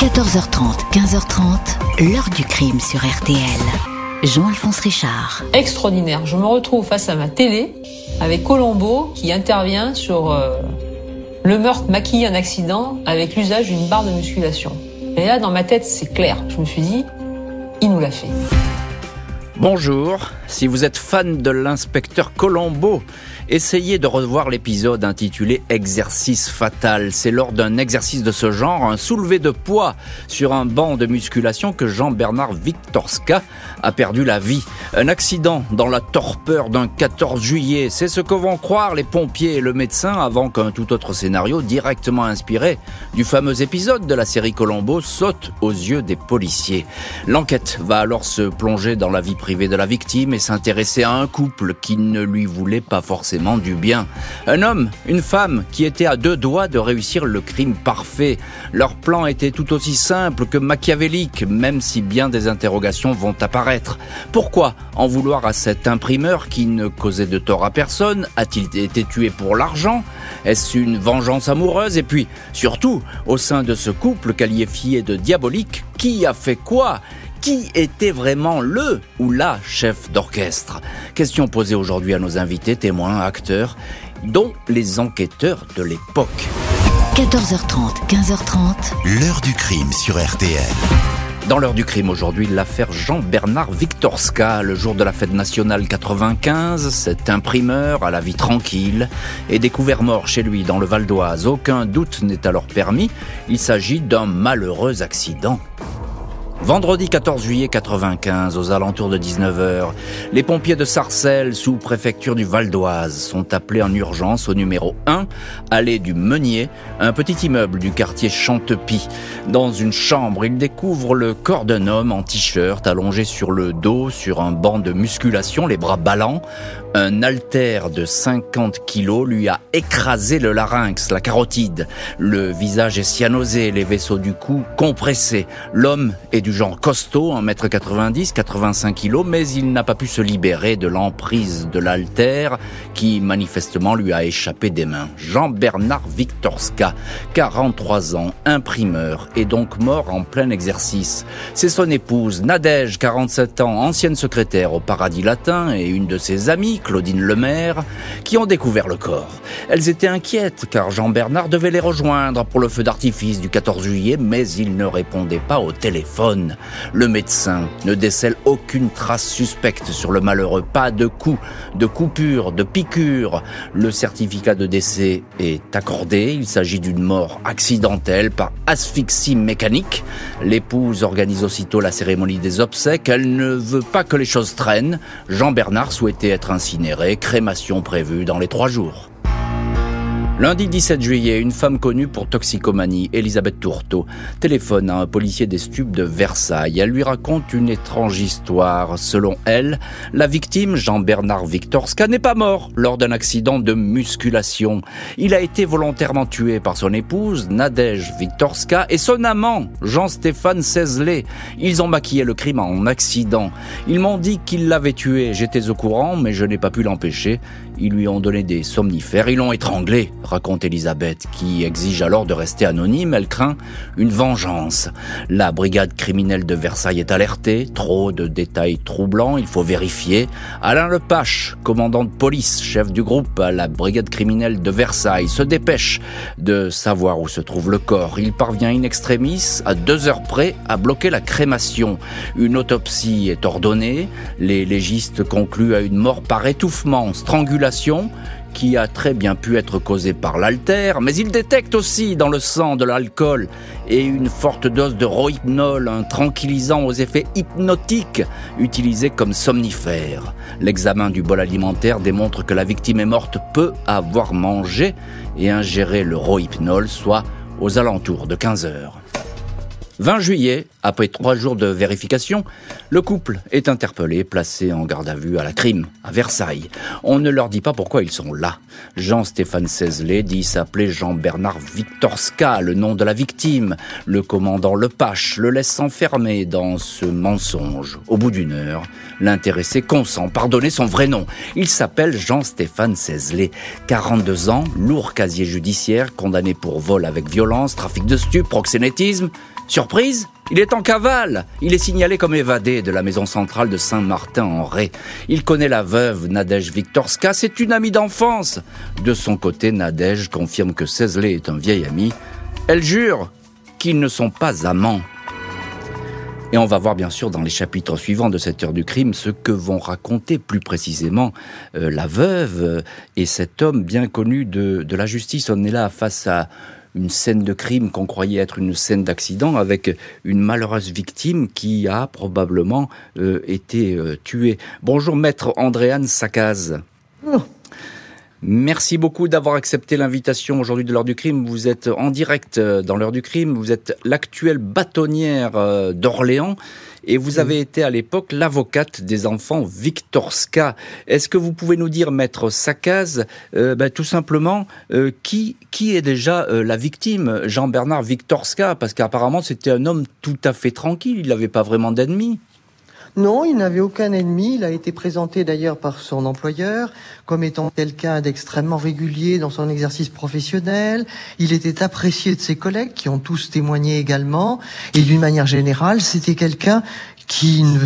14h30, 15h30, l'heure du crime sur RTL. Jean-Alphonse Richard. Extraordinaire. Je me retrouve face à ma télé avec Colombo qui intervient sur euh, le meurtre maquillé en accident avec l'usage d'une barre de musculation. Et là, dans ma tête, c'est clair. Je me suis dit, il nous l'a fait. Bonjour, si vous êtes fan de l'inspecteur Colombo, essayez de revoir l'épisode intitulé Exercice fatal. C'est lors d'un exercice de ce genre, un soulevé de poids sur un banc de musculation que Jean-Bernard Victorska a perdu la vie. Un accident dans la torpeur d'un 14 juillet, c'est ce que vont croire les pompiers et le médecin avant qu'un tout autre scénario directement inspiré du fameux épisode de la série Colombo saute aux yeux des policiers. L'enquête va alors se plonger dans la vie privée de la victime et s'intéresser à un couple qui ne lui voulait pas forcément du bien. Un homme, une femme qui étaient à deux doigts de réussir le crime parfait. Leur plan était tout aussi simple que machiavélique, même si bien des interrogations vont apparaître. Pourquoi en vouloir à cet imprimeur qui ne causait de tort à personne? A-t-il été tué pour l'argent? Est-ce une vengeance amoureuse? Et puis, surtout, au sein de ce couple qualifié de diabolique, qui a fait quoi? Qui était vraiment le ou la chef d'orchestre? Question posée aujourd'hui à nos invités, témoins, acteurs, dont les enquêteurs de l'époque. 14h30, 15h30. L'heure du crime sur RTL. Dans l'heure du crime aujourd'hui, l'affaire Jean-Bernard Victorska, le jour de la fête nationale 95, cet imprimeur à la vie tranquille est découvert mort chez lui dans le Val d'Oise. Aucun doute n'est alors permis, il s'agit d'un malheureux accident. Vendredi 14 juillet 95, aux alentours de 19h, les pompiers de Sarcelles, sous préfecture du Val d'Oise, sont appelés en urgence au numéro 1, allée du Meunier, un petit immeuble du quartier Chantepie. Dans une chambre, ils découvrent le corps d'un homme en t-shirt, allongé sur le dos, sur un banc de musculation, les bras ballants. Un haltère de 50 kilos lui a écrasé le larynx, la carotide. Le visage est cyanosé, les vaisseaux du cou compressés. L'homme est genre costaud, 1m90, 85 kilos, mais il n'a pas pu se libérer de l'emprise de l'haltère qui manifestement lui a échappé des mains. Jean-Bernard Victorska, 43 ans, imprimeur, est donc mort en plein exercice. C'est son épouse, Nadège, 47 ans, ancienne secrétaire au Paradis Latin et une de ses amies, Claudine Lemaire, qui ont découvert le corps. Elles étaient inquiètes car Jean-Bernard devait les rejoindre pour le feu d'artifice du 14 juillet, mais il ne répondait pas au téléphone. Le médecin ne décèle aucune trace suspecte sur le malheureux, pas de coup, de coupure, de piqûre. Le certificat de décès est accordé, il s'agit d'une mort accidentelle par asphyxie mécanique. L'épouse organise aussitôt la cérémonie des obsèques, elle ne veut pas que les choses traînent. Jean-Bernard souhaitait être incinéré, crémation prévue dans les trois jours. Lundi 17 juillet, une femme connue pour toxicomanie, Elisabeth Tourteau, téléphone à un policier des stupes de Versailles. Elle lui raconte une étrange histoire. Selon elle, la victime, Jean-Bernard Victorska, n'est pas mort lors d'un accident de musculation. Il a été volontairement tué par son épouse, Nadège Victorska, et son amant, Jean-Stéphane Cézelet. Ils ont maquillé le crime en accident. Ils m'ont dit qu'il l'avait tué. J'étais au courant, mais je n'ai pas pu l'empêcher. Ils lui ont donné des somnifères, ils l'ont étranglé, raconte Elisabeth, qui exige alors de rester anonyme. Elle craint une vengeance. La brigade criminelle de Versailles est alertée. Trop de détails troublants, il faut vérifier. Alain Lepache, commandant de police, chef du groupe à la brigade criminelle de Versailles, se dépêche de savoir où se trouve le corps. Il parvient in extremis, à deux heures près, à bloquer la crémation. Une autopsie est ordonnée. Les légistes concluent à une mort par étouffement, strangulation qui a très bien pu être causée par l'altère, mais il détecte aussi dans le sang de l'alcool et une forte dose de rohypnol, un tranquillisant aux effets hypnotiques utilisé comme somnifère. L'examen du bol alimentaire démontre que la victime est morte peu avoir mangé et ingéré le rohypnol, soit aux alentours de 15 heures. 20 juillet, après trois jours de vérification, le couple est interpellé, placé en garde à vue à la crime, à Versailles. On ne leur dit pas pourquoi ils sont là. Jean-Stéphane Cézelet dit s'appeler Jean-Bernard Victorska, le nom de la victime. Le commandant Lepache le laisse s'enfermer dans ce mensonge. Au bout d'une heure, l'intéressé consent, pardonner son vrai nom. Il s'appelle Jean-Stéphane Cézelet, 42 ans, lourd casier judiciaire, condamné pour vol avec violence, trafic de stupes, proxénétisme. Sur Surprise il est en cavale. Il est signalé comme évadé de la maison centrale de Saint-Martin-en-Ré. Il connaît la veuve Nadège Viktorska. C'est une amie d'enfance. De son côté, Nadège confirme que Cézlé est un vieil ami. Elle jure qu'ils ne sont pas amants. Et on va voir bien sûr dans les chapitres suivants de cette heure du crime ce que vont raconter plus précisément euh, la veuve et cet homme bien connu de, de la justice. On est là face à une scène de crime qu'on croyait être une scène d'accident avec une malheureuse victime qui a probablement euh, été euh, tuée. Bonjour maître Andréane Sakaz. Merci beaucoup d'avoir accepté l'invitation aujourd'hui de l'heure du crime. Vous êtes en direct euh, dans l'heure du crime. Vous êtes l'actuelle bâtonnière d'Orléans et vous avez été à l'époque l'avocate des enfants Victorska. Est-ce que vous pouvez nous dire, maître Sakaz, euh, ben, tout simplement, euh, qui, qui est déjà euh, la victime Jean-Bernard Victorska? Parce qu'apparemment, c'était un homme tout à fait tranquille, il n'avait pas vraiment d'ennemis. Non, il n'avait aucun ennemi. Il a été présenté d'ailleurs par son employeur comme étant quelqu'un d'extrêmement régulier dans son exercice professionnel. Il était apprécié de ses collègues qui ont tous témoigné également. Et d'une manière générale, c'était quelqu'un qui ne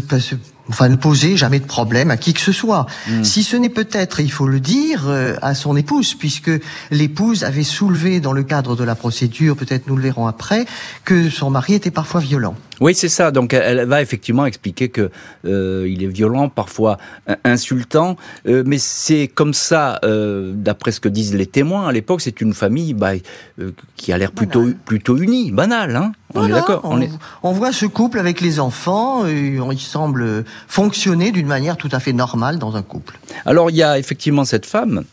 enfin ne posait jamais de problème à qui que ce soit. Hmm. Si ce n'est peut-être, il faut le dire, euh, à son épouse, puisque l'épouse avait soulevé dans le cadre de la procédure, peut-être nous le verrons après, que son mari était parfois violent. Oui, c'est ça. Donc, elle va effectivement expliquer que euh, il est violent, parfois insultant, euh, mais c'est comme ça, euh, d'après ce que disent les témoins à l'époque. C'est une famille bah, qui a l'air plutôt plutôt unie, banale. Hein on est d'accord. On, on, voit ce couple avec les enfants. Et il semble fonctionner d'une manière tout à fait normale dans un couple. Alors, il y a effectivement cette femme,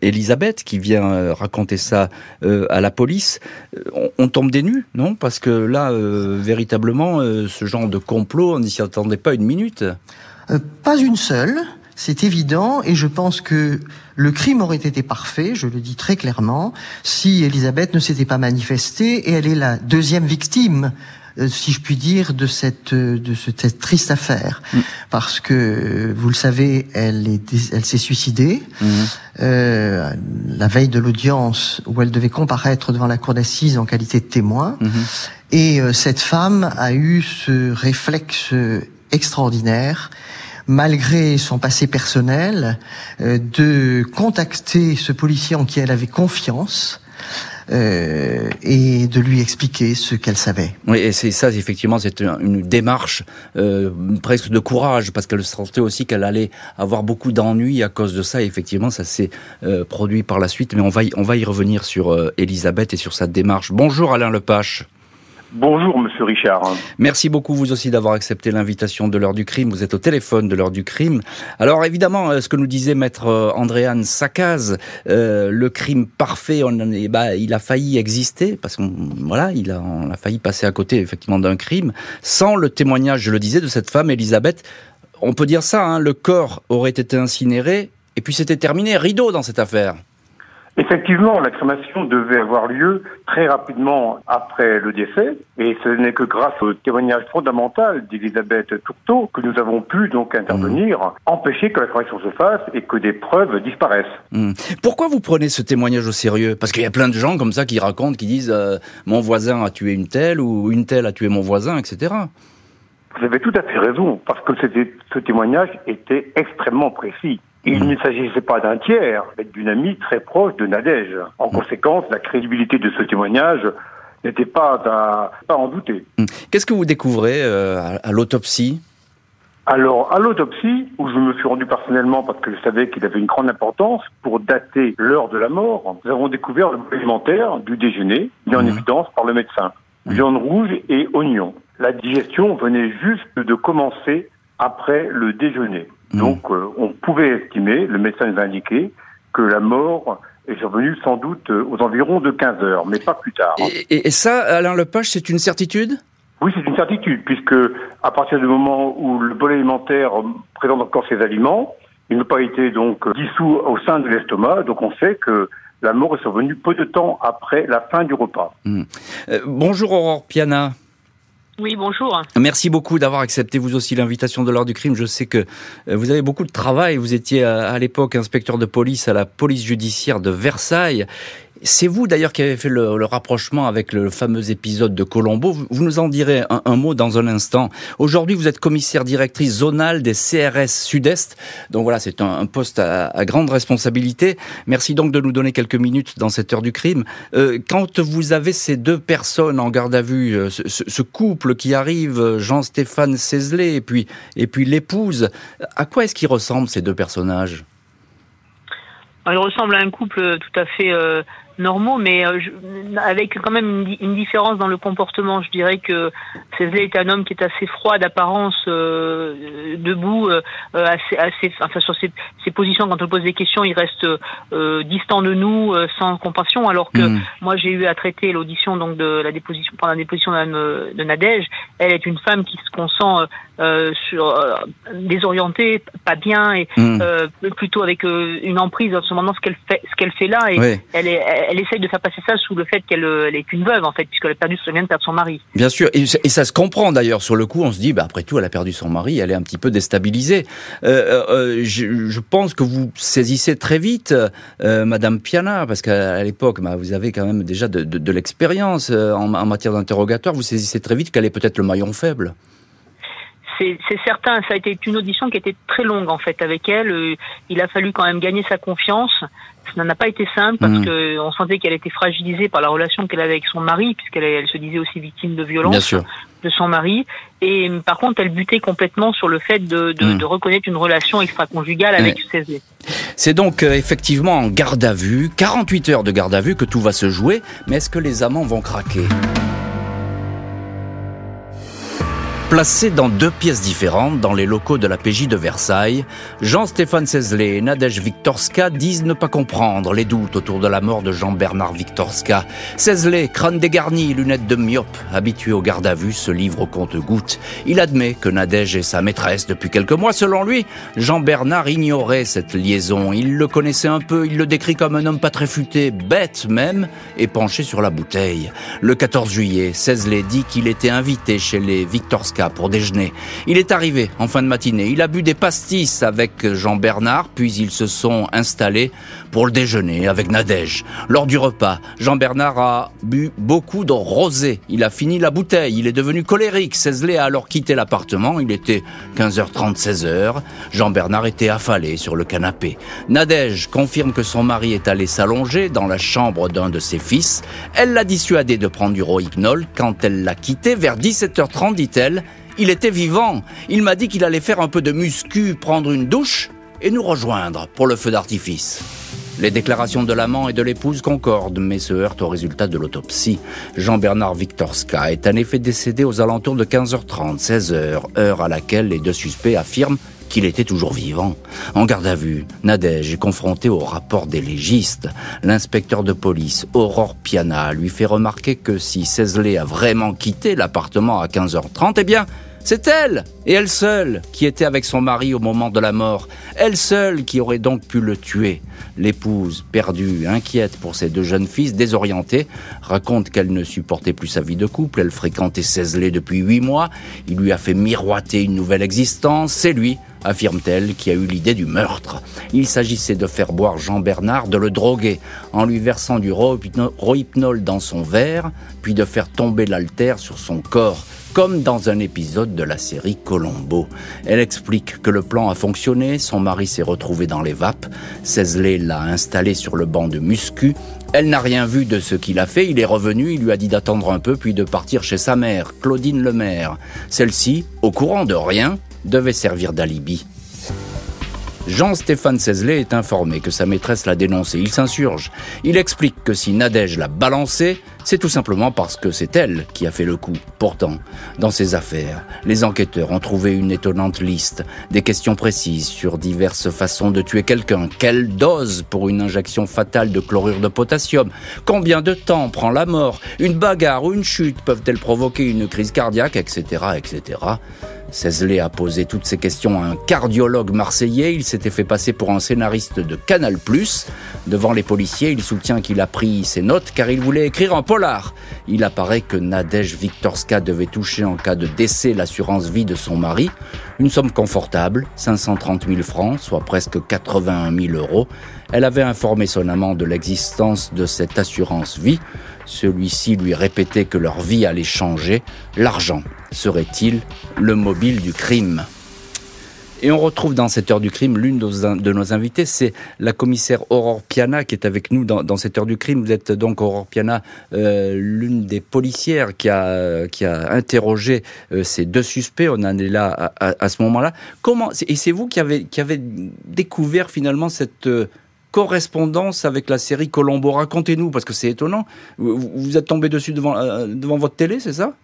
Elisabeth, qui vient raconter ça à la police. On, on tombe des nues, non? Parce que là, véritablement véritablement euh, ce genre de complot, on n'y s'y attendait pas une minute euh, Pas une seule. C'est évident et je pense que le crime aurait été parfait, je le dis très clairement, si Elisabeth ne s'était pas manifestée et elle est la deuxième victime si je puis dire, de cette de cette triste affaire, mm. parce que vous le savez, elle est elle s'est suicidée mm. euh, la veille de l'audience où elle devait comparaître devant la cour d'assises en qualité de témoin. Mm-hmm. Et euh, cette femme a eu ce réflexe extraordinaire malgré son passé personnel, euh, de contacter ce policier en qui elle avait confiance. Euh, et de lui expliquer ce qu'elle savait. Oui, et c'est ça, effectivement, c'est une, démarche euh, presque de courage, parce qu'elle sentait aussi qu'elle allait avoir beaucoup d'ennuis à cause de ça. Et effectivement, ça s'est euh, produit par la suite. Mais on va y, on va y revenir sur euh, Elisabeth et sur sa démarche. Bonjour Alain Lepache. Bonjour, monsieur Richard. Merci beaucoup, vous aussi, d'avoir accepté l'invitation de l'heure du crime. Vous êtes au téléphone de l'heure du crime. Alors, évidemment, euh, ce que nous disait maître euh, Andréane Sakaz, euh, le crime parfait, bah, il a failli exister, parce qu'on voilà, il a, on a failli passer à côté, effectivement, d'un crime, sans le témoignage, je le disais, de cette femme, Elisabeth. On peut dire ça, hein, le corps aurait été incinéré, et puis c'était terminé, rideau dans cette affaire. Effectivement, la crémation devait avoir lieu très rapidement après le décès, et ce n'est que grâce au témoignage fondamental d'Elisabeth Tourteau que nous avons pu donc intervenir, mmh. empêcher que la crémation se fasse et que des preuves disparaissent. Mmh. Pourquoi vous prenez ce témoignage au sérieux? Parce qu'il y a plein de gens comme ça qui racontent, qui disent euh, mon voisin a tué une telle ou une telle a tué mon voisin, etc. Vous avez tout à fait raison, parce que ce témoignage était extrêmement précis. Il ne s'agissait pas d'un tiers, mais d'une amie très proche de Nadège. En conséquence, la crédibilité de ce témoignage n'était pas à, pas en douter. Hmm. Qu'est-ce que vous découvrez euh, à, l'autopsie? Alors, à l'autopsie, où je me suis rendu personnellement parce que je savais qu'il avait une grande importance pour dater l'heure de la mort, nous avons découvert le alimentaire du déjeuner, mis en évidence par le médecin. Viande rouge et oignons. La digestion venait juste de commencer après le déjeuner. Donc euh, on pouvait estimer, le médecin nous a indiqué, que la mort est survenue sans doute euh, aux environs de 15 heures, mais pas plus tard. Et, ça, Alain Lepage, c'est une certitude? Oui, c'est une certitude, puisque à partir du moment où le bol alimentaire présente encore ses aliments, il n'a pas été donc dissous au sein de l'estomac, donc on sait que la mort est survenue peu de temps après la fin du repas. Hmm. Euh, bonjour Aurore Piana. Oui, bonjour. Merci beaucoup d'avoir accepté vous aussi l'invitation de l'heure du crime. Je sais que euh, vous avez beaucoup de travail. Vous étiez à, l'époque inspecteur de police à la police judiciaire de Versailles. C'est vous d'ailleurs qui avez fait le, rapprochement avec le fameux épisode de Colombo. Vous, nous en direz un, mot dans un instant. Aujourd'hui, vous êtes commissaire directrice zonale des CRS Sud-Est. Donc voilà, c'est un, poste à, grande responsabilité. Merci donc de nous donner quelques minutes dans cette heure du crime. Euh, quand vous avez ces deux personnes en garde à vue, euh, ce, couple qui arrive, Jean-Stéphane Cézelet et puis, et puis l'épouse, à quoi est-ce qu'ils ressemblent ces deux personnages? Ils ressemblent à un couple tout à fait euh, normaux, mais euh, avec quand même une, différence dans le comportement. Je dirais que Cézé est un homme qui est assez froid d'apparence, euh, debout, euh, assez, assez, enfin sur ses, ses, positions quand on pose des questions, il reste distant de nous, sans compassion. Alors que hmm. moi, j'ai eu à traiter l'audition donc de la déposition pendant la déposition de, de Nadège. Elle est une femme qui se consent sur désorientée, pas bien et hmm. plutôt avec une emprise en ce moment ce qu'elle fait, ce qu'elle fait là. Et elle est elle essaye de faire passer ça sous le fait qu'elle euh, est une veuve, en fait, puisqu'elle a perdu, vient de perdre son mari. Bien sûr, et, ça se comprend d'ailleurs. Sur le coup, on se dit, bah, après tout, elle a perdu son mari, elle est un petit peu déstabilisée. Euh, euh, je, pense que vous saisissez très vite, Madame Piana, parce qu'à l'époque, bah, vous avez quand même déjà de, l'expérience en, en matière d'interrogatoire. Vous saisissez très vite qu'elle est peut-être le maillon faible c'est certain, ça a été une audition qui était très longue en fait avec elle. Euh, il a fallu quand même gagner sa confiance. Ça n'a pas été simple parce qu'on mm. que on sentait qu'elle était fragilisée par la relation qu'elle avait avec son mari, puisqu'elle elle se disait aussi victime de violence de son mari. Et par contre, elle butait complètement sur le fait de, de, mm. de reconnaître une relation extra-conjugale avec Cézé. C'est donc euh, effectivement en garde à vue, 48 heures de garde à vue que tout va se jouer. Mais est-ce que les amants vont craquer? Placés dans deux pièces différentes dans les locaux de la PJ de Versailles, Jean-Stéphane Cézelet et Nadège Viktorska disent ne pas comprendre les doutes autour de la mort de Jean-Bernard Viktorska. Cézelet, crâne dégarni, lunettes de myope, habitué au garde à vue, se livre au compte-gouttes. Il admet que Nadège est sa maîtresse depuis quelques mois. Selon lui, Jean-Bernard ignorait cette liaison. Il le connaissait un peu, il le décrit comme un homme pas très futé, bête même, et penché sur la bouteille. Le 14 juillet, Cézelet dit qu'il était invité chez les Pour déjeuner. Il est arrivé en fin de matinée. Il a bu des pastis avec Jean Bernard, puis ils se sont installés pour le déjeuner avec Nadège. Lors du repas, Jean Bernard a bu beaucoup de rosé. Il a fini la bouteille. Il est devenu colérique. Cézelet a alors quitté l'appartement. Il était 15h30, 16h. Jean Bernard était affalé sur le canapé. Nadège confirme que son mari est allé s'allonger dans la chambre d'un de ses fils. Elle l'a dissuadé de prendre du rohypnol. Quand elle l'a quitté, vers 17h30, dit-elle, il était vivant. Il m'a dit qu'il allait faire un peu de muscu, prendre une douche et nous rejoindre pour le feu d'artifice. Les déclarations de l'amant et de l'épouse concordent, mais se heurtent au résultat de l'autopsie. Jean-Bernard Victorska est en effet décédé aux alentours de 15h30, 16h, heure à laquelle les deux suspects affirment qu'il était toujours vivant. En garde à vue, Nadège est confronté au rapport des légistes. L'inspecteur de police, Aurore Piana, lui fait remarquer que si Cézelet a vraiment quitté l'appartement à 15h30, eh bien, c'est elle, et elle seule, qui était avec son mari au moment de la mort. Elle seule qui aurait donc pu le tuer. L'épouse, perdue, inquiète pour ses deux jeunes fils, désorientée, raconte qu'elle ne supportait plus sa vie de couple. Elle fréquentait Cézelet depuis huit mois. Il lui a fait miroiter une nouvelle existence. C'est lui, affirme-t-elle, qui a eu l'idée du meurtre. Il s'agissait de faire boire Jean Bernard, de le droguer, en lui versant du rohypnol dans son verre, puis de faire tomber l'altère sur son corps comme dans un épisode de la série Colombo. Elle explique que le plan a fonctionné, son mari s'est retrouvé dans les vapes, Cézelet l'a installé sur le banc de muscu, elle n'a rien vu de ce qu'il a fait, il est revenu, il lui a dit d'attendre un peu puis de partir chez sa mère, Claudine Lemaire. Celle-ci, au courant de rien, devait servir d'alibi. Jean-Stéphane Cézelet est informé que sa maîtresse l'a dénoncé. Il s'insurge. Il explique que si Nadège l'a balancé, c'est tout simplement parce que c'est elle qui a fait le coup. Pourtant, dans ces affaires, les enquêteurs ont trouvé une étonnante liste, des questions précises sur diverses façons de tuer quelqu'un. Quelle dose pour une injection fatale de chlorure de potassium? Combien de temps prend la mort? Une bagarre ou une chute peuvent-elles provoquer une crise cardiaque, etc., etc. Cézelet a posé toutes ces questions à un cardiologue marseillais. Il s'était fait passer pour un scénariste de Canal+. Devant les policiers, il soutient qu'il a pris ses notes car il voulait écrire un polar. Il apparaît que Nadège Viktorska devait toucher en cas de décès l'assurance vie de son mari. Une somme confortable, 530 000 francs, soit presque 81 000 euros. Elle avait informé son amant de l'existence de cette assurance vie. Celui-ci lui répétait que leur vie allait changer. L'argent serait-il le mobile du crime? Et on retrouve dans cette heure du crime l'une de nos invités, c'est la commissaire Aurore Piana qui est avec nous dans, cette heure du crime. Vous êtes donc Aurore Piana, euh, l'une des policières qui a, interrogé euh, ces deux suspects. On en est là à, ce moment-là. Comment et c'est vous qui avez, qui avez découvert finalement cette euh, correspondance avec la série Colombo. Racontez-nous, parce que c'est étonnant. Vous, êtes tombé dessus devant, euh, devant votre télé, c'est ça?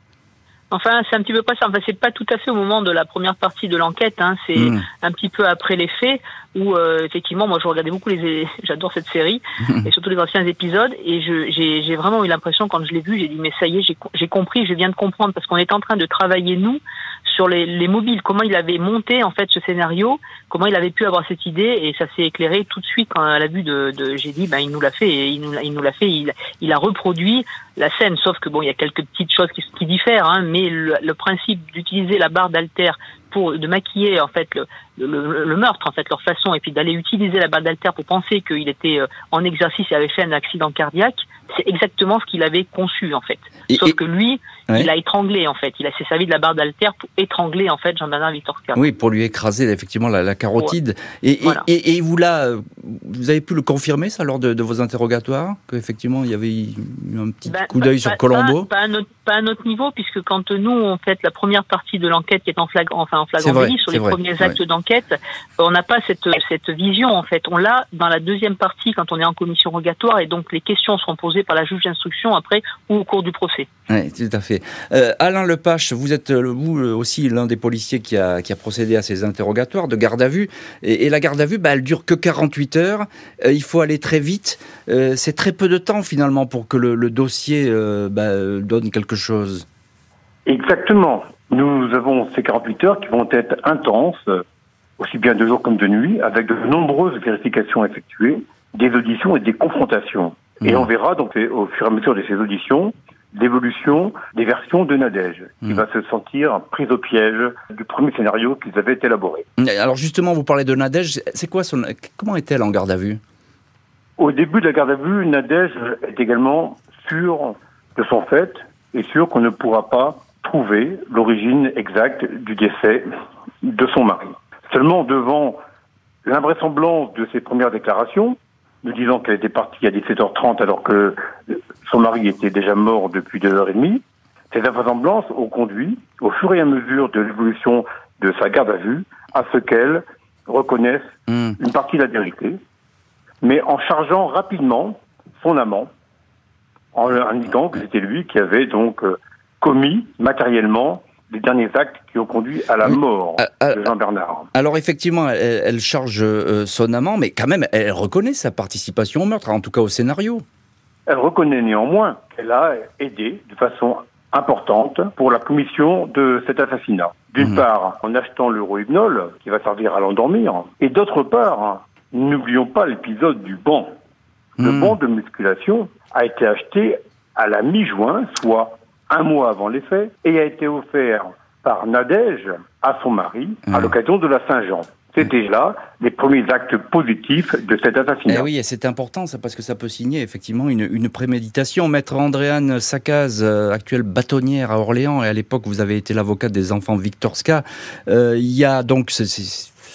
Enfin, c'est un petit peu pas ça. Enfin, c'est pas tout à fait au moment de la première partie de l'enquête. Hein. C'est hmm. un petit peu après les faits où euh, effectivement, moi, je regardais beaucoup les. J'adore cette série et surtout les anciens épisodes. Et j'ai vraiment eu l'impression quand je l'ai vu, j'ai dit mais ça y est, j'ai compris, je viens de comprendre parce qu'on est en train de travailler nous sur les, les, mobiles, comment il avait monté en fait ce scénario, comment il avait pu avoir cette idée, et ça s'est éclairé tout de suite quand à la vue de, de j'ai dit, ben il nous l'a fait, et il nous, il nous l'a fait, il, il, a reproduit la scène, sauf que bon, il y a quelques petites choses qui, qui diffèrent, hein, mais le, le principe d'utiliser la barre d'alter pour de maquiller en fait le, le, le, meurtre en fait leur façon et puis d'aller utiliser la barre d'alter pour penser qu'il était euh, en exercice et avait fait un accident cardiaque c'est exactement ce qu'il avait conçu en fait. Sauf que lui il a étranglé en fait. Il a s'est servi de la barre d'alter pour étrangler en fait Jean-Bernard Victor oui pour lui écraser effectivement la, la carotide. Et, et, et, vous là vous avez pu le confirmer ça lors de, de vos interrogatoires qu'effectivement il y avait eu un petit ben, coup d'œil sur Colombo? pas, à notre, pas, à notre, niveau puisque quand nous on fait la première partie de l'enquête qui est en flagrant enfin en flagrant délit sur les premiers actes d'enquête, on n'a pas cette, cette vision en fait. On l'a dans la deuxième partie quand on est en commission rogatoire et donc les questions seront posées par la juge d'instruction après ou au cours du procès. Oui, tout à fait. Euh, Alain Lepache, vous êtes euh, vous euh, aussi l'un des policiers qui a, qui a procédé à ces interrogatoires de garde à vue. Et, la garde à vue, bah, elle dure que 48 heures. il faut aller très vite. c'est très peu de temps finalement pour que le, dossier bah, donne quelque chose. Exactement. Nous avons ces 48 heures qui vont être intenses, aussi bien de jour comme de nuit, avec de nombreuses vérifications effectuées, des auditions et des confrontations. Et mmh. on verra donc au fur et à mesure de ces auditions l'évolution des versions de Nadège, qui mmh. va se sentir prise au piège du premier scénario qu'ils avaient élaboré. Alors justement, vous parlez de Nadège, c'est quoi son... Comment est-elle en garde à vue? Au début de la garde à vue, Nadège est également sûre de son fait et sûre qu'on ne pourra pas trouver l'origine exacte du décès de son mari. Seulement devant l'invraisemblance de ses premières déclarations, nous disant qu'elle était partie à 17h30 alors que son mari était déjà mort depuis deux heures et demie, ces invraisemblances ont conduit, au fur et à mesure de l'évolution de sa garde à vue, à ce qu'elle reconnaisse hmm. une partie de la vérité, mais en chargeant rapidement son amant, en indiquant que c'était lui qui avait donc euh, commis matériellement les derniers actes qui ont conduit à la mort euh, euh, de Jean Bernard. Alors effectivement, elle, charge euh, son amant, mais quand même, elle reconnaît sa participation au meurtre, en tout cas au scénario. Elle reconnaît néanmoins qu'elle a aidé de façon importante pour la commission de cet assassinat. D'une mhm. part, en achetant le rohypnol, qui va servir à l'endormir, et d'autre part, n'oublions pas l'épisode du banc. Le mhm. banc de musculation a été acheté à la mi-juin, soit un mois avant les faits et a été offert par Nadège à son mari à mmh. l'occasion de la Saint-Jean. C'était là les premiers actes positifs de cet assassinat. Eh oui, et c'est important ça parce que ça peut signer effectivement une, une préméditation. Maître Andréane Sakaz, euh, actuelle bâtonnière à Orléans, et à l'époque vous avez été l'avocate des enfants Victorska. Euh, il y a donc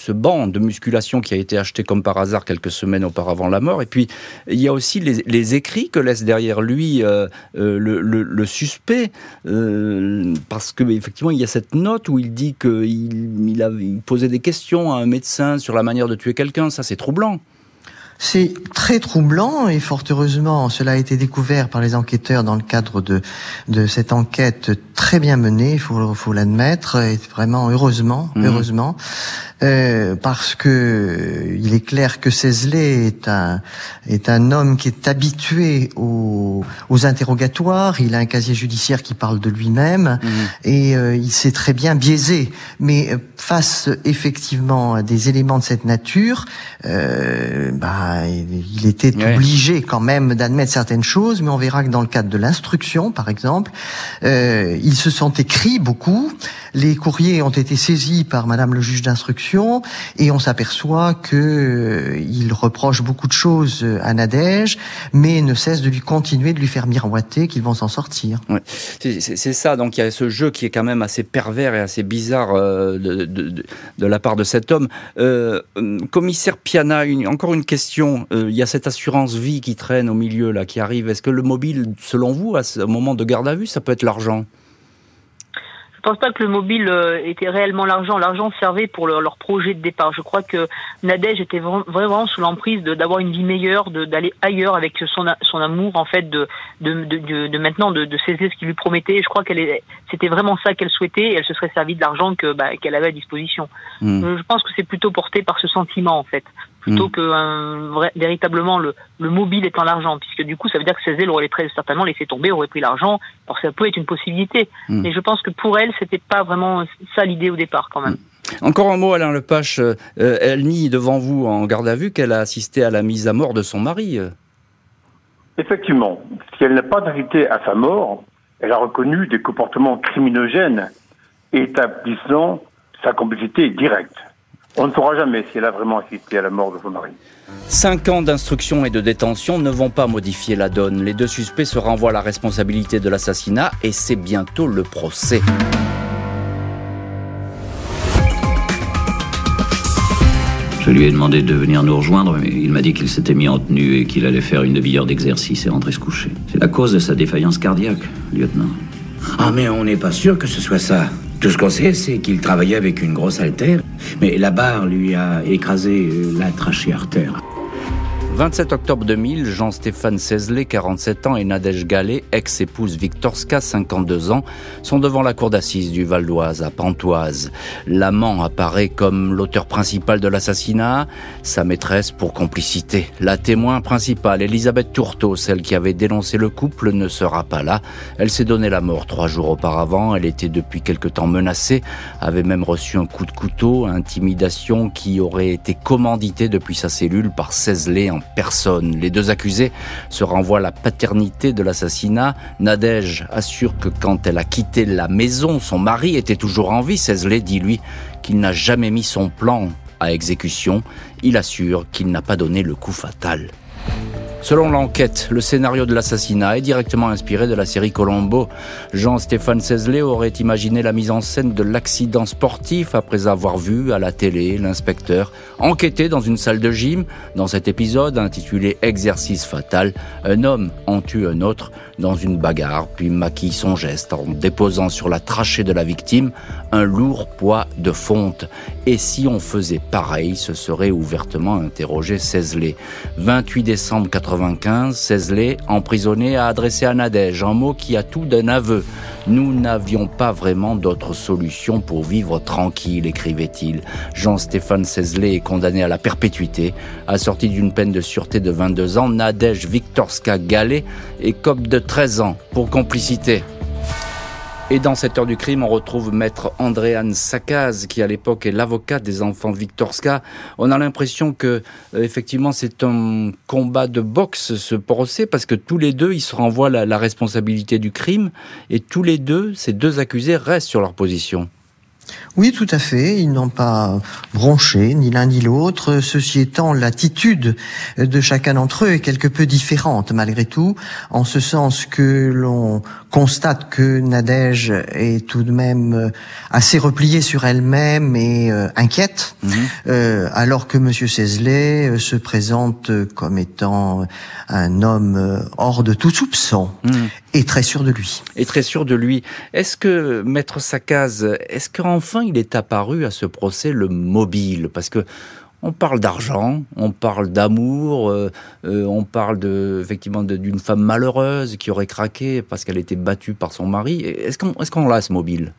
ce banc de musculation qui a été acheté comme par hasard quelques semaines auparavant la mort. Et puis, il y a aussi les, écrits que laisse derrière lui euh, euh, le, suspect, euh, parce que effectivement, il y a cette note où il dit qu'il il, posait des questions à un médecin sur la manière de tuer quelqu'un. Ça, c'est troublant. C'est très troublant et fort heureusement, cela a été découvert par les enquêteurs dans le cadre de, de cette enquête très bien menée, il faut, faut l'admettre, et vraiment heureusement, mmh. heureusement. euh, parce que il est clair que Cézelet est un est un homme qui est habitué aux, aux interrogatoires. Il a un casier judiciaire qui parle de lui-même mmh. et euh, il sait très bien biaiser. Mais face effectivement à des éléments de cette nature, bah, il était obligé quand même d'admettre certaines choses. Mais on verra que dans le cadre de l'instruction, par exemple, il se sont écrits beaucoup. Les courriers ont été saisis par Madame le juge d'instruction et on s'aperçoit que euh, il reproche beaucoup de choses à Nadège, mais ne cesse de lui continuer de lui faire miroiter qu'ils vont s'en sortir. C'est ça. Donc il y a ce jeu qui est quand même assez pervers et assez bizarre euh, de, la part de cet homme. Euh, commissaire Piana, encore une question. Il y a cette assurance vie qui traîne au milieu là, qui arrive. Est-ce que le mobile, selon vous, à ce moment de garde à vue, ça peut être l'argent? Je pense pas que le mobile euh, était réellement l'argent. L'argent servait pour leur projet de départ. Je crois que Nadège était vraiment sous l'emprise d'avoir une vie meilleure, d'aller ailleurs avec son, son amour en fait de de, de, de maintenant de, de saisir ce qu'il lui promettait. Je crois qu'elle c'était vraiment ça qu'elle souhaitait et elle se serait servie de l'argent que bah, qu'elle avait à disposition. Hmm. Je pense que c'est plutôt porté par ce sentiment en fait plutôt mm. que un, véritablement le, le mobile étant l'argent, puisque du coup ça veut dire que ses ailes auraient très certainement laissé tomber, auraient pris l'argent. Alors ça peut être une possibilité, mm. mais je pense que pour elle c'était pas vraiment ça l'idée au départ quand même. Mm. Encore un mot, Alain Lepache. Euh, elle nie devant vous en garde à vue qu'elle a assisté à la mise à mort de son mari. Effectivement, si elle n'a pas d'invité à sa mort, elle a reconnu des comportements criminogènes établissant sa complicité directe. On ne saura jamais si elle a vraiment assisté à la mort de son mari. Cinq ans d'instruction et de détention ne vont pas modifier la donne. Les deux suspects se renvoient à la responsabilité de l'assassinat et c'est bientôt le procès. Je lui ai demandé de venir nous rejoindre, mais il m'a dit qu'il s'était mis en tenue et qu'il allait faire une demi-heure d'exercice et rentrer se coucher. C'est la cause de sa défaillance cardiaque, lieutenant. Ah, mais on n'est pas sûr que ce soit ça. Tout ce qu'on sait, c'est qu'il travaillait avec une grosse altère, mais la barre lui a écrasé la trachée artère. 27 octobre 2000, Jean-Stéphane Cézelet, 47 ans, et Nadège Gallet, ex-épouse Victorska, 52 ans, sont devant la cour d'assises du Val d'Oise, à Pantoise. L'amant apparaît comme l'auteur principal de l'assassinat, sa maîtresse pour complicité. La témoin principale, Elisabeth Tourteau, celle qui avait dénoncé le couple, ne sera pas là. Elle s'est donné la mort trois jours auparavant. Elle était depuis quelque temps menacée, avait même reçu un coup de couteau, intimidation qui aurait été commanditée depuis sa cellule par Cézelet en personne. Les deux accusés se renvoient à la paternité de l'assassinat. Nadège assure que quand elle a quitté la maison, son mari était toujours en vie. Cézelet dit lui qu'il n'a jamais mis son plan à exécution. Il assure qu'il n'a pas donné le coup fatal. Selon l'enquête, le scénario de l'assassinat est directement inspiré de la série Colombo. Jean-Stéphane Cézelet aurait imaginé la mise en scène de l'accident sportif après avoir vu à la télé l'inspecteur enquêter dans une salle de gym. Dans cet épisode intitulé Exercice fatal, un homme en tue un autre dans une bagarre, puis maquille son geste en déposant sur la trachée de la victime un lourd poids de fonte. Et si on faisait pareil, ce serait ouvertement interrogé Cézelet. 28 décembre 95, Cézelet, emprisonné, a adressé à Nadège un mot qui a tout d'un aveu. Nous n'avions pas vraiment d'autre solution pour vivre tranquille, écrivait-il. Jean-Stéphane Cézelet est condamné à la perpétuité. Assorti d'une peine de sûreté de 22 ans, Nadège Viktorska est cop de 13 ans pour complicité. Et dans cette heure du crime, on retrouve maître Andréane Sakaz, qui à l'époque est l'avocat des enfants Viktorska. On a l'impression que, euh, effectivement, c'est un combat de boxe, ce procès, parce que tous les deux, ils se renvoient la responsabilité du crime, et tous les deux, ces deux accusés restent sur leur position. Oui, tout à fait. Ils n'ont pas bronché, ni l'un ni l'autre. Ceci étant, l'attitude de chacun d'entre eux est quelque peu différente, malgré tout, en ce sens que l'on constate que Nadège est tout de même assez repliée sur elle-même et euh, inquiète, mhm. euh, alors que Monsieur Cézelet euh, se présente comme étant un homme hors de tout soupçon mhm. et très sûr de lui. Et très sûr de lui. Est-ce que Maître Sakaz, est-ce qu'enfin il est apparu à ce procès le mobile Parce que on parle d'argent, on parle d'amour, euh, euh, on parle de, effectivement d'une femme malheureuse qui aurait craqué parce qu'elle était battue par son mari. Est-ce qu'on est ce mobile?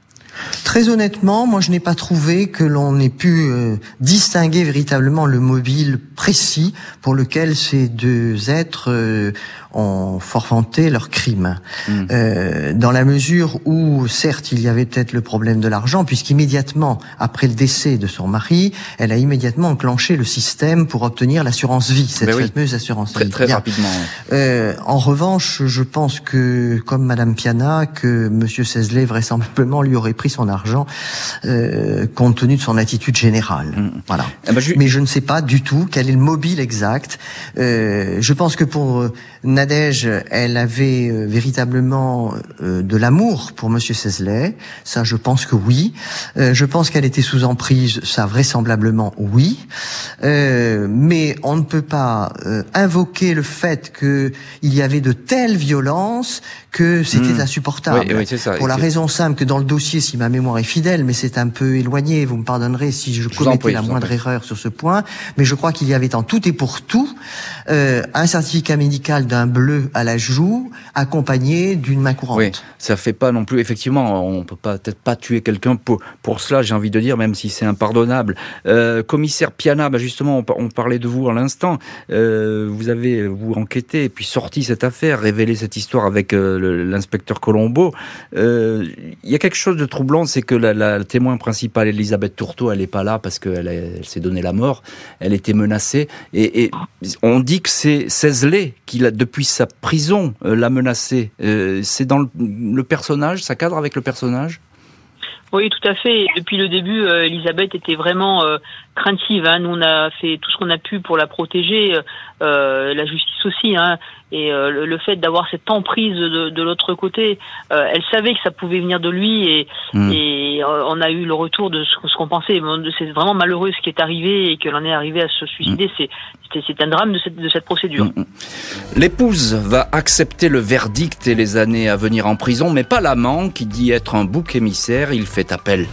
Très honnêtement, moi je n'ai pas trouvé que l'on ait pu euh, distinguer véritablement le mobile précis pour lequel ces deux êtres euh, ont forfanté leur crime. Hmm. Euh, dans la mesure où, certes, il y avait peut-être le problème de l'argent, puisqu'immédiatement après le décès de son mari, elle a immédiatement enclenché le système pour obtenir l'assurance vie, cette Ben oui. fameuse assurance Très, vie. très Bien. rapidement. Euh, en revanche, je pense que, comme Madame Piana, que Monsieur Cézelet vraisemblablement lui aurait pris son argent euh, compte tenu de son attitude générale. Mm. Voilà. Eh ben, je- Mais je ne sais pas du tout quel est le mobile exact. Euh, je pense que pour euh, Nadège, elle avait euh, véritablement de l'amour pour Monsieur Cézelet. Ça, je pense que oui. Euh, je pense qu'elle était sous emprise. Ça, vraisemblablement oui. Euh, mais on ne peut pas invoquer le fait que il y avait de telles violences que c'était Hmm. insupportable. Oui, oui, ça. Pour la raison simple que dans le dossier, si ma mémoire est fidèle, mais c'est un peu éloigné, vous me pardonnerez si je en commettais prie, la je moindre erreur sur ce point, mais je crois qu'il y avait en tout et pour tout euh, un certificat médical d'un bleu à la joue, accompagné d'une main courante. Oui, ça fait pas non plus. Effectivement, on peut pas peut-être pas tuer quelqu'un pour pour cela. J'ai envie de dire, même si c'est impardonnable. Euh, commissaire Piana, bah justement, on, par- on parlait de vous à l'instant. Euh, vous avez vous enquêté et puis sorti cette affaire, révélé cette histoire avec euh, l'inspecteur Colombo. Euh, Il y a quelque chose de troublant, c'est que la, témoin principale, Elisabeth Tourteau, elle est pas là parce qu'elle elle s'est donné la mort. Elle était menacée et, on dit que c'est Cézelet qui, depuis sa prison, euh, l'a menacée. Euh, c'est dans le, personnage, ça cadre avec le personnage? Oui, tout à fait. Depuis le début, euh, Elisabeth était vraiment euh, craintive. Hein. Nous, on a fait tout ce qu'on a pu pour la protéger, euh, euh, la justice aussi. Hein. Et euh, le, le fait d'avoir cette emprise de, de l'autre côté, euh, elle savait que ça pouvait venir de lui. Et, Hmm. et euh, on a eu le retour de ce, ce qu'on pensait. C'est vraiment malheureux ce qui est arrivé et que l'on est arrivé à se suicider. C'est c'est- un drame de cette, de cette procédure. Mm, mm. L'épouse va accepter le verdict et les années à venir en prison, mais pas l'amant qui dit être un bouc émissaire, il fait appel.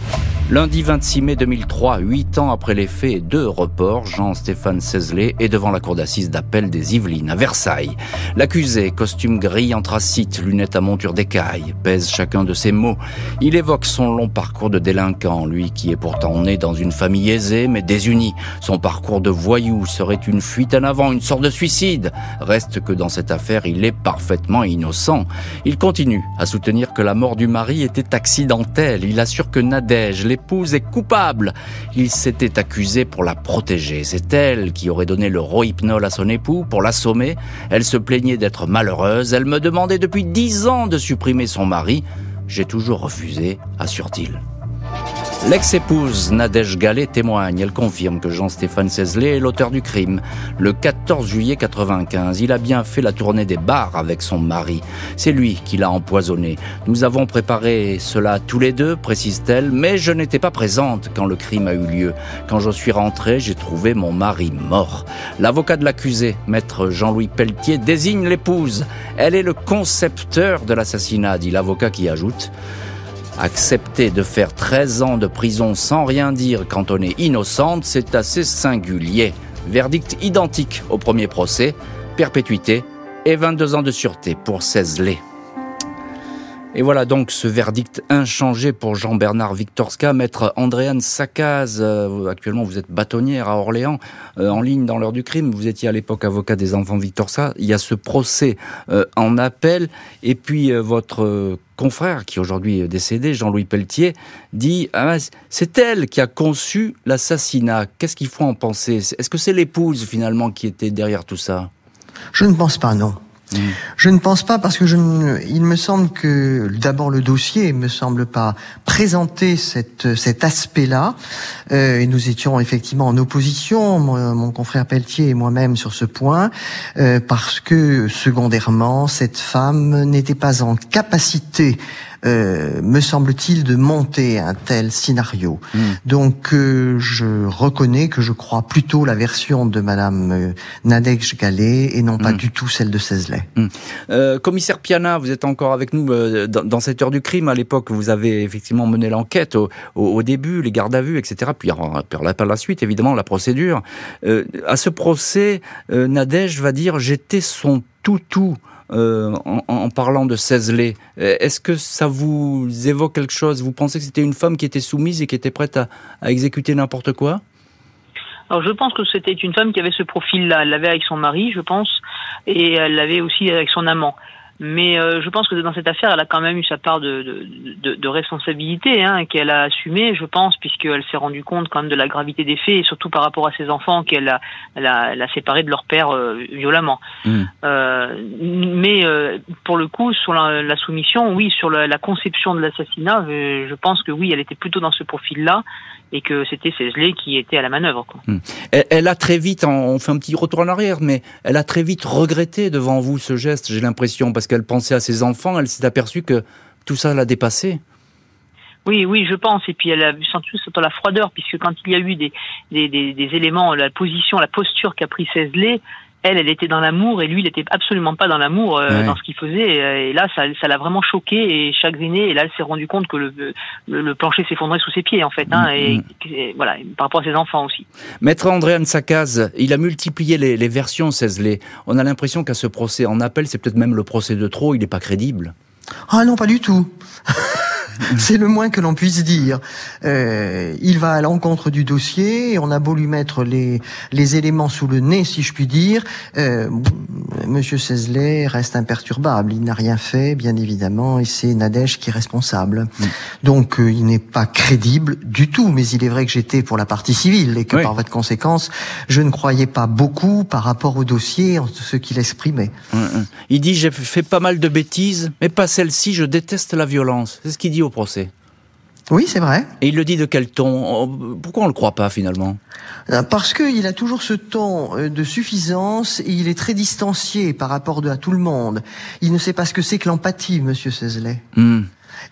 Lundi 26 mai 2003, huit ans après les faits et deux reports, Jean-Stéphane Cézelet est devant la cour d'assises d'appel des Yvelines à Versailles. L'accusé, costume gris anthracite, lunettes à monture d'écaille, pèse chacun de ses mots. Il évoque son long parcours de délinquant, lui qui est pourtant né dans une famille aisée mais désunie. Son parcours de voyou serait une fuite en avant, une sorte de suicide. Reste que dans cette affaire, il est parfaitement innocent. Il continue à soutenir que la mort du mari était accidentelle. Il assure que Nadège, l'épouse, est coupable. Il s'était accusé pour la protéger. C'est elle qui aurait donné le rohypnol à son époux pour l'assommer. Elle se plaignait d'être malheureuse. Elle me demandait depuis dix ans de supprimer son mari. J'ai toujours refusé, assure-t-il. L'ex-épouse Nadège Gallet témoigne. Elle confirme que Jean-Stéphane Cézelet est l'auteur du crime. Le 14 juillet 95, il a bien fait la tournée des bars avec son mari. C'est lui qui l'a empoisonné. Nous avons préparé cela tous les deux, précise-t-elle, mais je n'étais pas présente quand le crime a eu lieu. Quand je suis rentrée, j'ai trouvé mon mari mort. L'avocat de l'accusé, maître Jean-Louis Pelletier, désigne l'épouse. Elle est le concepteur de l'assassinat, dit l'avocat qui ajoute Accepter de faire 13 ans de prison sans rien dire quand on est innocente, c'est assez singulier. Verdict identique au premier procès, perpétuité et 22 ans de sûreté pour Cézelet. Et voilà donc ce verdict inchangé pour Jean-Bernard Victorska, maître Andréane Sakaz. euh, actuellement, vous êtes bâtonnière à Orléans, euh, en ligne dans l'heure du crime. Vous étiez à l'époque avocat des enfants Victorska. Il y a ce procès euh, en appel. Et puis, votre confrère, qui aujourd'hui est décédé, Jean-Louis Pelletier, dit ah, c'est elle qui a conçu l'assassinat. Qu'est-ce qu'il faut en penser? Est-ce que c'est l'épouse, finalement, qui était derrière tout ça? Je ne pense pas, non. Je ne pense pas parce que je ne, il me semble que d'abord le dossier me semble pas présenter cette, cet aspect-là. Euh, et nous étions effectivement en opposition mon, mon confrère Pelletier et moi-même sur ce point euh, parce que secondairement cette femme n'était pas en capacité euh, me semble-t-il, de monter un tel scénario. Mm. Donc, euh, je reconnais que je crois plutôt la version de Madame euh, Nadège Gallet et non pas Mm. du tout celle de Cézelet. Euh, commissaire Piana, vous êtes encore avec nous euh, dans, dans cette heure du crime. À l'époque, vous avez effectivement mené l'enquête au, au- au début, les gardes à vue, etc. Puis par la, par la suite, évidemment, la procédure. Euh, à ce procès, euh, Nadège va dire j'étais son toutou. Euh, en, parlant de Cézlé. Est-ce que ça vous évoque quelque chose? Vous pensez que c'était une femme qui était soumise et qui était prête à, à exécuter n'importe quoi? Alors je pense que c'était une femme qui avait ce profil-là. Elle l'avait avec son mari, je pense, et elle l'avait aussi avec son amant. Mais euh, je pense que dans cette affaire, elle a quand même eu sa part de, de, de, responsabilité hein, qu'elle a assumée, je pense, puisqu'elle s'est rendue compte quand même de la gravité des faits, et surtout par rapport à ses enfants qu'elle a, elle a, elle a séparé de leur père euh, violemment. Mmh. Euh, mais euh, pour le coup, sur la, la soumission, oui, sur la, la conception de l'assassinat, je pense que oui, elle était plutôt dans ce profil-là et que c'était Cézlé qui était à la manœuvre. Quoi. Hmm. Elle, a très vite, on fait un petit retour en arrière, mais elle a très vite regretté devant vous ce geste, j'ai l'impression, parce qu'elle pensait à ses enfants, elle s'est aperçue que tout ça l'a dépassé. Oui, oui, je pense. Et puis elle a senti surtout la froideur, puisque quand il y a eu des, des, des, des éléments, la position, la posture qu'a pris Cézlé, elle, elle était dans l'amour et lui, il était absolument pas dans l'amour euh, dans ce qu'il faisait. Et là, ça, ça l'a vraiment choqué et chagriné. Et là, elle s'est rendu compte que le, le, plancher s'effondrait sous ses pieds, en fait. Hein, mm, mm. et, voilà, par rapport à ses enfants aussi. Maître Andréane Sakaz, il a multiplié les, les versions, Cézlé. On a l'impression qu'à ce procès en appel, c'est peut-être même le procès de trop. Il n'est pas crédible. Ah non, pas du tout. c'est le moins que l'on puisse dire. Euh, il va à l'encontre du dossier, et on a beau lui mettre les, les éléments sous le nez, si je puis dire. Euh, Monsieur Cézelet reste imperturbable. Il n'a rien fait, bien évidemment, et c'est Nadège qui est responsable. Donc euh, il n'est pas crédible du tout, mais il est vrai que j'étais pour la partie civile, et que par votre conséquence, je ne croyais pas beaucoup par rapport au dossier, en ce qu'il exprimait. Mm, mm. Il dit, j'ai fait pas mal de bêtises, mais pas celle-ci, je déteste la violence. C'est ce qu'il dit au procès. Oui, c'est vrai. Et il le dit de quel ton Pourquoi on le croit pas finalement? Euh, Parce qu'il a toujours ce ton euh, de suffisance et il est très distancié par rapport à tout le monde. Il ne sait pas ce que c'est que l'empathie, Monsieur Cézelet. Hmm.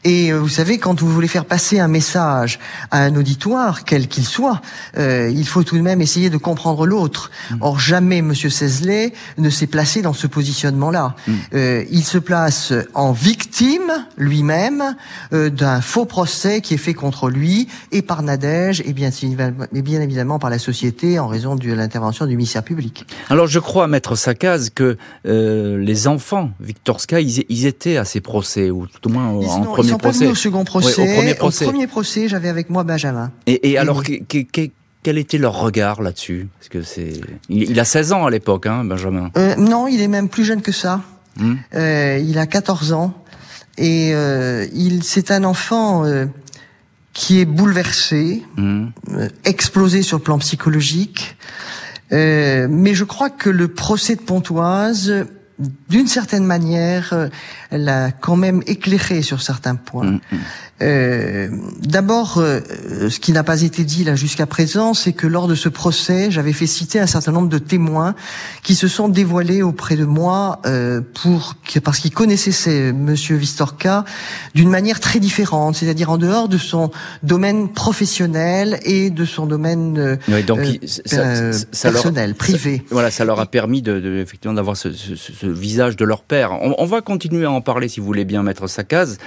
Et euh, vous savez, quand vous voulez faire passer un message à un auditoire, quel qu'il soit, euh, il faut tout de même essayer de comprendre l'autre. Mm. Or, jamais Monsieur Cézelet ne s'est placé dans ce positionnement-là. Mm. Euh, il se place en victime lui-même euh, d'un faux procès qui est fait contre lui et par Nadège et bien, et bien évidemment par la société en raison de l'intervention du ministère public. Alors, je crois, Maître Sakaz, que les enfants Victorska, ils, ils, étaient à ces procès, ou tout au moins en premier ils sont procès. au second procès. au premier procès. Au premier procès, j'avais avec moi Benjamin. Et, alors, quel était leur regard là-dessus? Parce que c'est, il, a 16 ans à l'époque, hein, Benjamin. Euh, non, il est même plus jeune que ça. Hmm. Euh, il a 14 ans et euh, il, c'est un enfant qui est bouleversé, hmm. explosé sur le plan psychologique. mais je crois que le procès de Pontoise d'une certaine manière, elle a quand même éclairé sur certains points. Mm, mm. Euh, D'abord, euh, ce qui n'a pas été dit là jusqu'à présent, c'est que lors de ce procès, j'avais fait citer un certain nombre de témoins qui se sont dévoilés auprès de moi euh, pour parce qu'ils connaissaient ces, Monsieur Vistorka d'une manière très différente, c'est-à-dire en dehors de son domaine professionnel et de son domaine euh, donc, euh, ça, personnel, privé. voilà, ça leur a permis de, de effectivement d'avoir ce, ce, ce, visage de leur père. On, on va continuer à en parler si vous voulez bien, Maître Sakaz.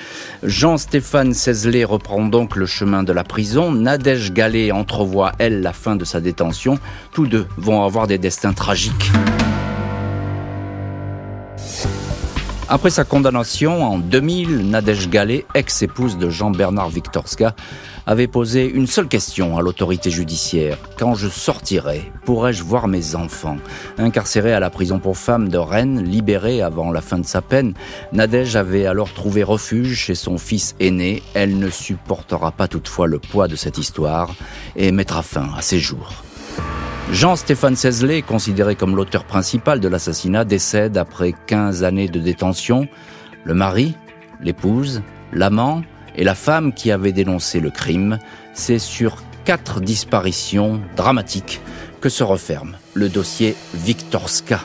Jean-Stéphane Cézelet reprend donc le chemin de la prison. Nadège Gallet entrevoit, elle, la fin de sa détention. Tous deux vont avoir des destins tragiques. Après sa condamnation en 2000, Nadège Gallet, ex-épouse de Jean-Bernard Victorska, avait posé une seule question à l'autorité judiciaire. Quand je sortirai, pourrais-je voir mes enfants? Incarcérée à la prison pour femmes de Rennes, libérée avant la fin de sa peine, Nadège avait alors trouvé refuge chez son fils aîné. Elle ne supportera pas toutefois le poids de cette histoire et mettra fin à ses jours. Jean-Stéphane Cézelet, considéré comme l'auteur principal de l'assassinat, décède après 15 années de détention. Le mari, l'épouse, l'amant et la femme qui avait dénoncé le crime, c'est sur quatre disparitions dramatiques que se referme le dossier Victorska.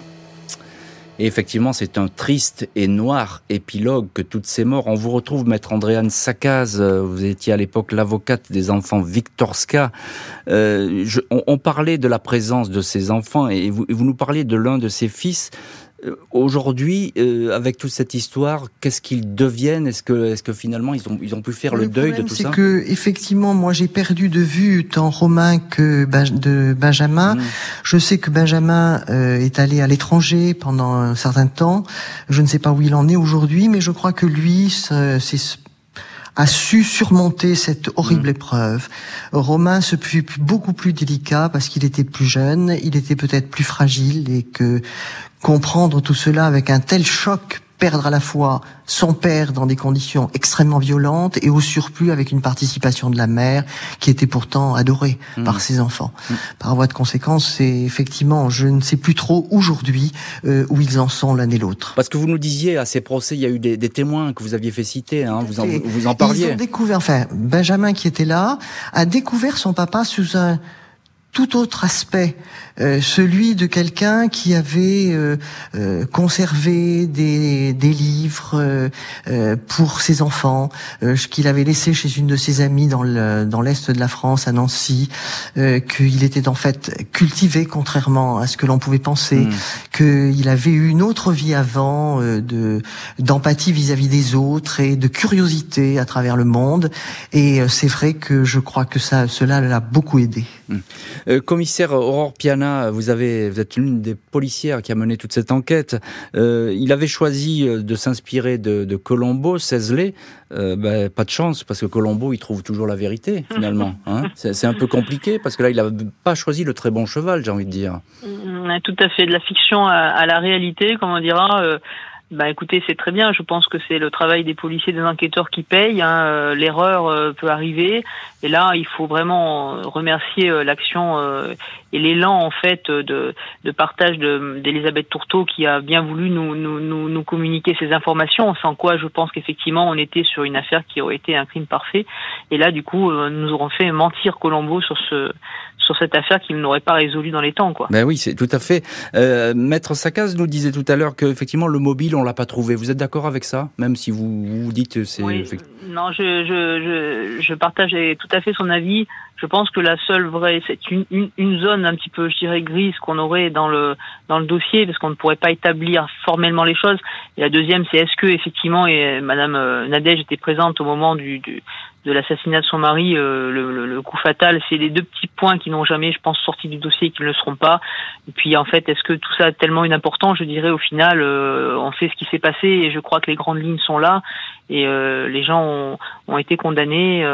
Et effectivement, c'est un triste et noir épilogue que toutes ces morts. On vous retrouve, maître Andréane Sakaz. Vous étiez à l'époque l'avocate des enfants Victorska. Euh, on, parlait de la présence de ces enfants et vous, vous nous parliez de l'un de ses fils. Euh, aujourd'hui, euh, avec toute cette histoire, qu'est-ce qu'ils deviennent? Est-ce que, est-ce que finalement ils ont, ils ont pu faire le, deuil de tout ça? C'est que effectivement, moi j'ai perdu de vue tant Romain que de Benjamin. Mmh. Je sais que Benjamin euh, est allé à l'étranger pendant un certain temps. Je ne sais pas où il en est aujourd'hui, mais je crois que lui, c'est a su surmonter cette horrible mmh. épreuve. Romain se fut beaucoup plus délicat parce qu'il était plus jeune, il était peut-être plus fragile et que comprendre tout cela avec un tel choc perdre à la fois son père dans des conditions extrêmement violentes et au surplus avec une participation de la mère qui était pourtant adorée mmh. par ses enfants. Mmh. Par voie de conséquence, c'est effectivement, je ne sais plus trop aujourd'hui euh, où ils en sont l'un et l'autre. Parce que vous nous disiez à ces procès, il y a eu des, des témoins que vous aviez fait citer, hein, vous, en, vous en parliez. Ils ont découvert, enfin, Benjamin qui était là, a découvert son papa sous un tout autre aspect, euh, celui de quelqu'un qui avait euh, euh, conservé des, des livres pour ses enfants, qu'il avait laissé chez une de ses amies dans le, dans l'est de la France, à Nancy, qu'il était en fait cultivé contrairement à ce que l'on pouvait penser, mmh. qu'il avait eu une autre vie avant de d'empathie vis-à-vis des autres et de curiosité à travers le monde. Et c'est vrai que je crois que ça, cela l'a beaucoup aidé. Mmh. Euh, commissaire Aurore Piana, vous, avez, vous êtes l'une des policières qui a mené toute cette enquête. Euh, il avait choisi euh, de s'inspirer de, de, Colombo, Cézlé. Ben, pas de chance, parce que Colombo, il trouve toujours la vérité, finalement. Hein. C'est un peu compliqué, parce que là, il n'a pas choisi le très bon cheval, j'ai envie de dire. Mm, tout à fait, de la fiction à, la réalité, comme on dira. Bah écoutez, c'est très bien. Je pense que c'est le travail des policiers, des enquêteurs qui payent. Hein. Euh, l'erreur euh, peut arriver, et là, il faut vraiment remercier euh, l'action et l'élan en fait de, de partage d'Elisabeth Tourteau qui a bien voulu nous, nous, nous, nous, communiquer ces informations. Sans quoi, je pense qu'effectivement, on était sur une affaire qui aurait été un crime parfait. Et là, du coup, nous aurons fait mentir Colombo sur ce sur cette affaire qu'il n'aurait pas résolu dans les temps. Quoi. Ben oui, c'est tout à fait. Euh, Maître Sakaz nous disait tout à l'heure qu'effectivement le mobile, on l'a pas trouvé. Vous êtes d'accord avec ça Même si vous, vous dites c'est... Oui, non, je, je, je, je, partage tout à fait son avis. Je pense que la seule vraie, c'est une, une, une, zone un petit peu, je dirais, grise qu'on aurait dans le dans le dossier, parce qu'on ne pourrait pas établir formellement les choses. Et la deuxième, c'est est-ce que effectivement, et Madame euh, Nadège était présente au moment du de l'assassinat de son mari, euh, le, le, coup fatal, c'est les deux petits points qui n'ont jamais, je pense, sorti du dossier et qui ne le seront pas. Et puis, en fait, est-ce que tout ça a tellement une importance? Je dirais, au final, euh, on sait ce qui s'est passé et je crois que les grandes lignes sont là et euh, les gens ont, ont, été condamnés.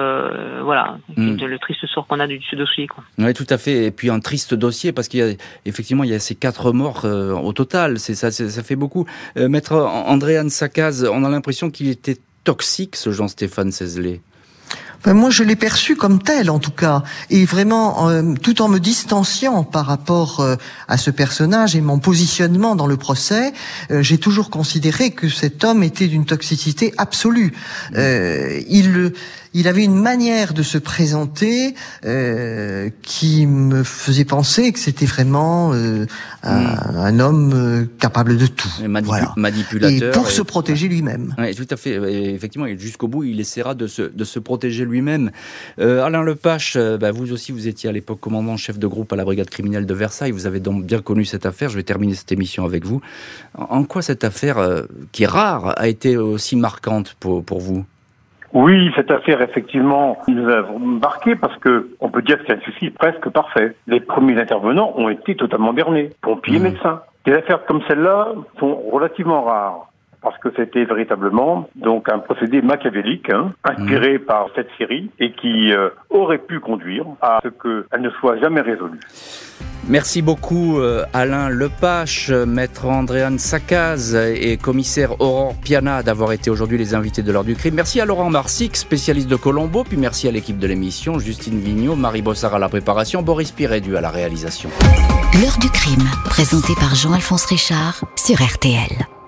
voilà, mm. le triste sort qu'on a de ce dossier. Quoi. Oui, tout à fait. Et puis un triste dossier parce qu'il y a effectivement il y a ces quatre morts au total. C'est ça, ça fait beaucoup. Maître Andréane Sakaz, on a l'impression qu'il était toxique, ce Jean-Stéphane Cézelet moi, je l'ai perçu comme tel, en tout cas, et vraiment, euh, tout en me distanciant par rapport euh, à ce personnage et mon positionnement dans le procès, euh, j'ai toujours considéré que cet homme était d'une toxicité absolue. il il avait une manière de se présenter euh, qui me faisait penser que c'était vraiment euh, un, hmm. homme euh, capable de tout. Manipulateur. Et pour se protéger lui-même. Oui, tout à fait. Et effectivement, jusqu'au bout, il essaiera de se, de se protéger lui-même. Euh, Alain Lepache, bah, vous aussi, vous étiez à l'époque commandant chef de groupe à la brigade criminelle de Versailles. Vous avez donc bien connu cette affaire. Je vais terminer cette émission avec vous. En quoi cette affaire, qui est rare, a été aussi marquante pour, pour vous? Oui, cette affaire, effectivement, nous a marqué parce que on peut dire que c'est un suicide presque parfait. Les premiers intervenants ont été totalement bernés, pompiers, mmh. médecins. Des affaires comme celle-là sont relativement rares parce que c'était véritablement donc un procédé machiavélique, hein, inspiré mmh. par cette série et qui euh, aurait pu conduire à ce qu'elle ne soit jamais résolue. Merci beaucoup euh, Alain Lepache, maître Andréane Sakaz et commissaire Aurore Piana d'avoir été aujourd'hui les invités de l'heure du crime. Merci à Laurent Marsic, spécialiste de Colombo, puis merci à l'équipe de l'émission, Justine Vignot, Marie Bossard à la préparation, Boris Pirédu à la réalisation. L'heure du crime, présenté par Jean-Alphonse Richard sur RTL.